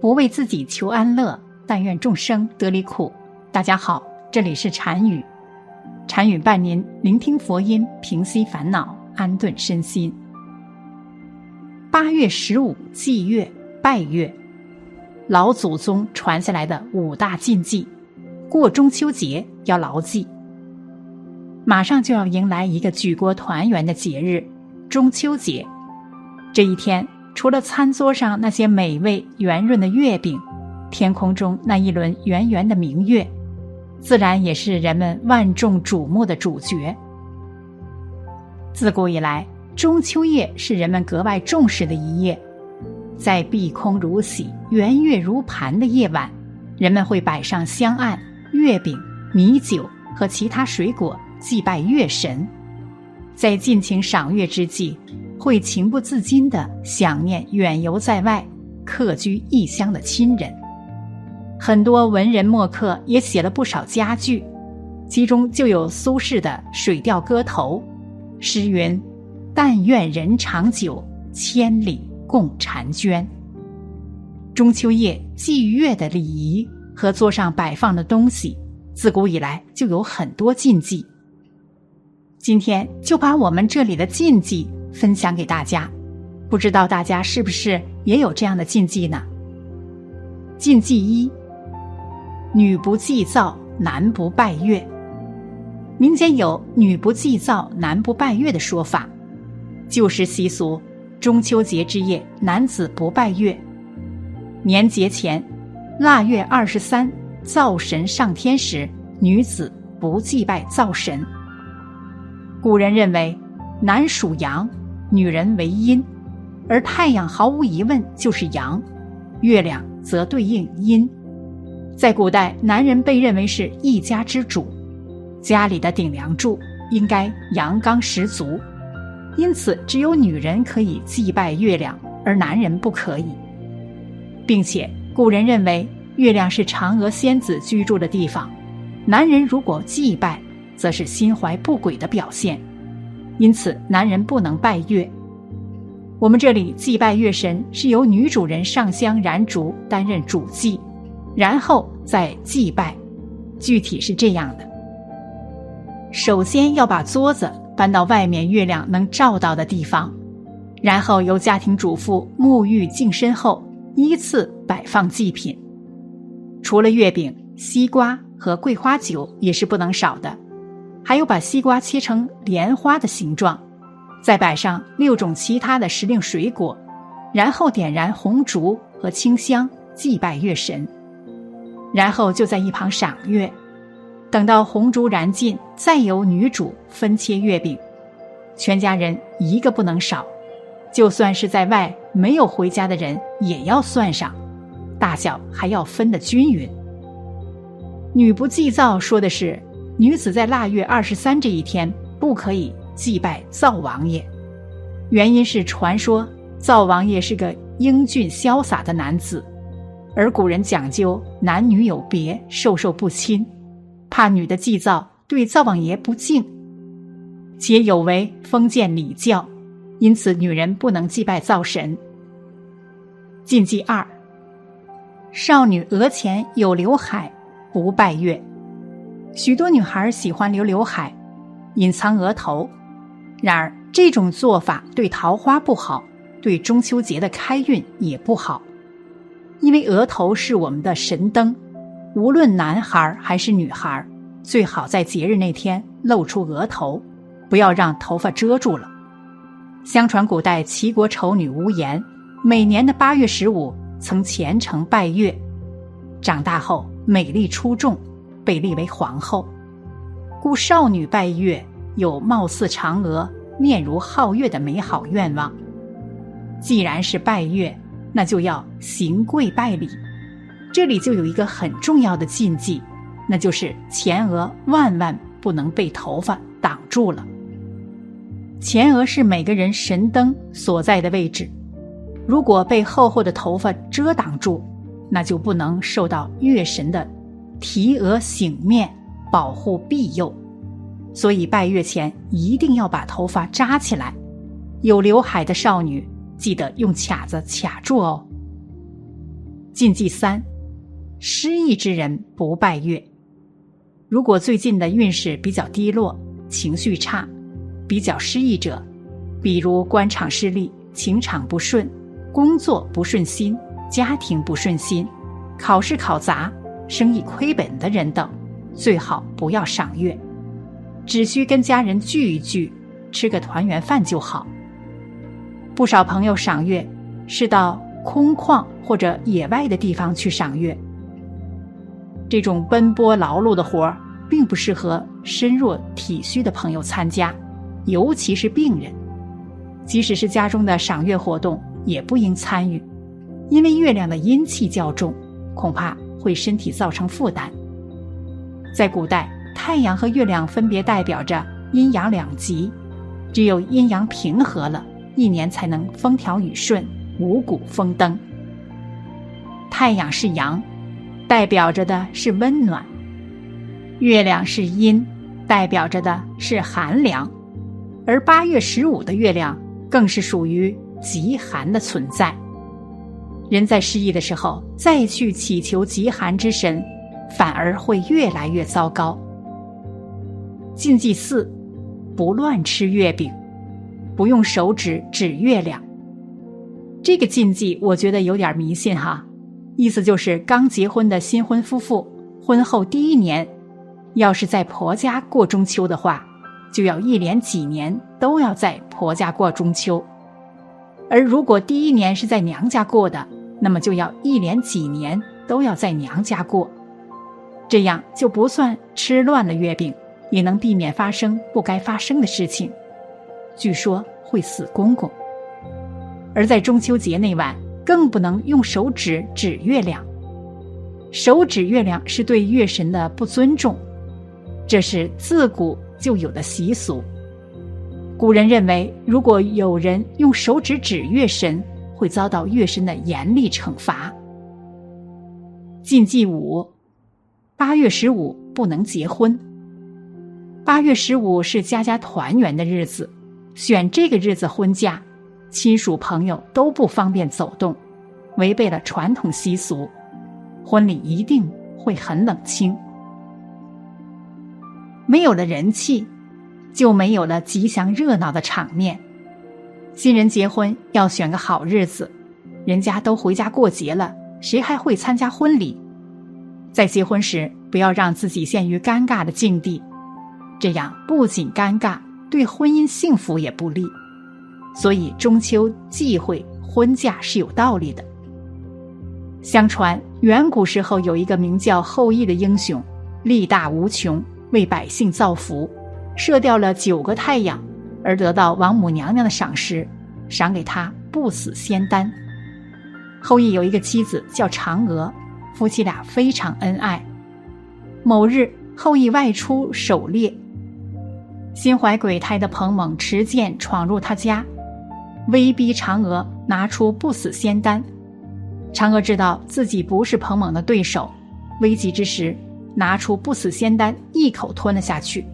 不为自己求安乐，但愿众生得离苦。大家好，这里是禅语，禅语伴您聆听佛音，平息烦恼，安顿身心。八月十五祭月拜月，老祖宗传下来的五大禁忌，过中秋节要牢记。马上就要迎来一个举国团圆的节日——中秋节。这一天。除了餐桌上那些美味圆润的月饼，天空中那一轮圆圆的明月，自然也是人们万众瞩目的主角。自古以来，中秋夜是人们格外重视的一夜，在碧空如洗、圆月如盘的夜晚，人们会摆上香案、月饼、米酒和其他水果祭拜月神，在尽情赏月之际。会情不自禁地想念远游在外、客居异乡的亲人。很多文人墨客也写了不少佳句，其中就有苏轼的《水调歌头》，诗云：“但愿人长久，千里共婵娟。”中秋夜祭月的礼仪和桌上摆放的东西，自古以来就有很多禁忌。今天就把我们这里的禁忌。分享给大家，不知道大家是不是也有这样的禁忌呢？禁忌一：女不祭灶，男不拜月。民间有“女不祭灶，男不拜月”的说法，旧时习俗，中秋节之夜，男子不拜月。年节前，腊月二十三，灶神上天时，女子不祭拜灶神。古人认为，男属阳。女人为阴，而太阳毫无疑问就是阳，月亮则对应阴。在古代，男人被认为是一家之主，家里的顶梁柱应该阳刚十足，因此只有女人可以祭拜月亮，而男人不可以。并且，古人认为月亮是嫦娥仙子居住的地方，男人如果祭拜，则是心怀不轨的表现。因此，男人不能拜月。我们这里祭拜月神是由女主人上香燃烛担任主祭，然后再祭拜。具体是这样的：首先要把桌子搬到外面月亮能照到的地方，然后由家庭主妇沐浴净身后，依次摆放祭品。除了月饼、西瓜和桂花酒也是不能少的。还有把西瓜切成莲花的形状，再摆上六种其他的时令水果，然后点燃红烛和清香祭拜月神，然后就在一旁赏月，等到红烛燃尽，再由女主分切月饼，全家人一个不能少，就算是在外没有回家的人也要算上，大小还要分得均匀。女不祭灶说的是。女子在腊月二十三这一天不可以祭拜灶王爷，原因是传说灶王爷是个英俊潇洒的男子，而古人讲究男女有别，授受不亲，怕女的祭灶对灶王爷不敬，且有违封建礼教，因此女人不能祭拜灶神。禁忌二：少女额前有刘海，不拜月。许多女孩喜欢留刘海，隐藏额头。然而，这种做法对桃花不好，对中秋节的开运也不好。因为额头是我们的神灯，无论男孩还是女孩，最好在节日那天露出额头，不要让头发遮住了。相传，古代齐国丑女无颜，每年的八月十五曾虔诚拜月，长大后美丽出众。被立为皇后，故少女拜月有貌似嫦娥、面如皓月的美好愿望。既然是拜月，那就要行跪拜礼。这里就有一个很重要的禁忌，那就是前额万万不能被头发挡住了。前额是每个人神灯所在的位置，如果被厚厚的头发遮挡住，那就不能受到月神的。提额醒面，保护庇佑，所以拜月前一定要把头发扎起来。有刘海的少女，记得用卡子卡住哦。禁忌三：失意之人不拜月。如果最近的运势比较低落，情绪差，比较失意者，比如官场失利、情场不顺、工作不顺心、家庭不顺心、考试考砸、生意亏本的人等，最好不要赏月，只需跟家人聚一聚，吃个团圆饭就好。不少朋友赏月是到空旷或者野外的地方去赏月，这种奔波劳碌的活儿。并不适合身弱体虚的朋友参加，尤其是病人。即使是家中的赏月活动，也不应参与，因为月亮的阴气较重，恐怕会身体造成负担。在古代，太阳和月亮分别代表着阴阳两极，只有阴阳平和了，一年才能风调雨顺、五谷丰登。太阳是阳，代表着的是温暖。月亮是阴，代表着的是寒凉，而八月十五的月亮更是属于极寒的存在。人在失意的时候再去祈求极寒之神，反而会越来越糟糕。禁忌四：不乱吃月饼，不用手指指月亮。这个禁忌我觉得有点迷信哈，意思就是刚结婚的新婚夫妇婚后第一年。要是在婆家过中秋的话，就要一连几年都要在婆家过中秋；而如果第一年是在娘家过的，那么就要一连几年都要在娘家过。这样就不算吃乱了月饼，也能避免发生不该发生的事情。据说会死公公，而在中秋节那晚，更不能用手指指月亮，手指月亮是对月神的不尊重。这是自古就有的习俗。古人认为，如果有人用手指指月神，会遭到月神的严厉惩罚。禁忌五：八月十五不能结婚。八月十五是家家团圆的日子，选这个日子婚嫁，亲属朋友都不方便走动，违背了传统习俗，婚礼一定会很冷清。没有了人气，就没有了吉祥热闹的场面。新人结婚要选个好日子，人家都回家过节了，谁还会参加婚礼？在结婚时，不要让自己陷于尴尬的境地，这样不仅尴尬，对婚姻幸福也不利。所以中秋忌讳婚嫁是有道理的。相传远古时候有一个名叫后羿的英雄，力大无穷。为百姓造福，射掉了九个太阳，而得到王母娘娘的赏识，赏给他不死仙丹。后羿有一个妻子叫嫦娥，夫妻俩非常恩爱。某日，后羿外出狩猎，心怀鬼胎的彭猛持剑闯入他家，威逼嫦娥拿出不死仙丹。嫦娥知道自己不是彭猛的对手，危急之时。拿出不死仙丹，一口吞了下去。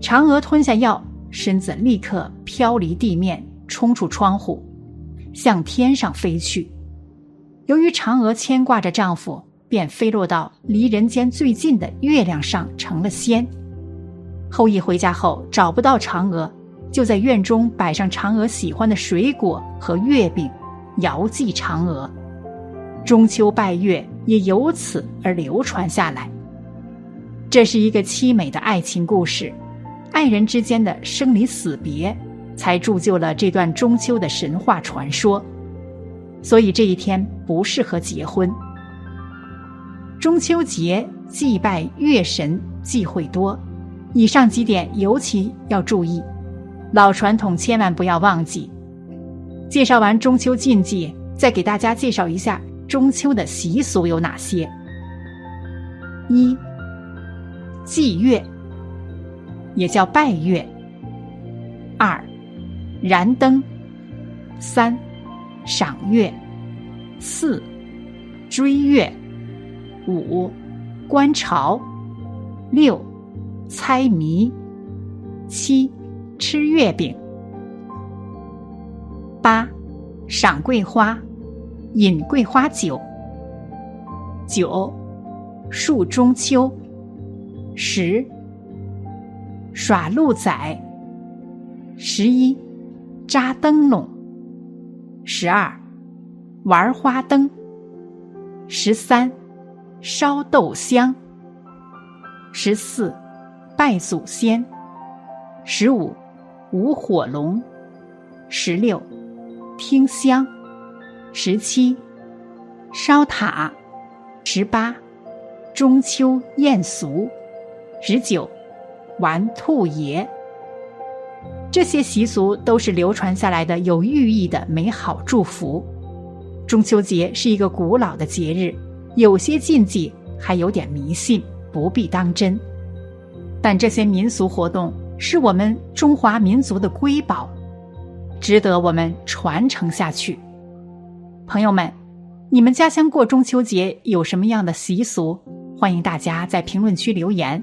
嫦娥吞下药，身子立刻飘离地面，冲出窗户，向天上飞去。由于嫦娥牵挂着丈夫，便飞落到离人间最近的月亮上，成了仙。后羿回家后找不到嫦娥，就在院中摆上嫦娥喜欢的水果和月饼，遥祭嫦娥。中秋拜月。也由此而流传下来。这是一个凄美的爱情故事，爱人之间的生离死别，才铸就了这段中秋的神话传说。所以这一天不适合结婚。中秋节祭拜月神忌讳多，以上几点尤其要注意，老传统千万不要忘记。介绍完中秋禁忌，再给大家介绍一下。中秋的习俗有哪些？一、祭月，也叫拜月；二、燃灯；三、赏月；四、追月；五、观潮；六、猜谜；七、吃月饼；八、赏桂花。饮桂花酒，九，树中秋；十，耍鹿仔；十一，扎灯笼；十二，玩花灯；十三，烧豆香；十四，拜祖先；十五，舞火龙；十六，听香；十七，烧塔；十八，中秋宴俗；十九，玩兔爷。这些习俗都是流传下来的有寓意的美好祝福。中秋节是一个古老的节日，有些禁忌还有点迷信，不必当真。但这些民俗活动是我们中华民族的瑰宝，值得我们传承下去。朋友们，你们家乡过中秋节有什么样的习俗？欢迎大家在评论区留言，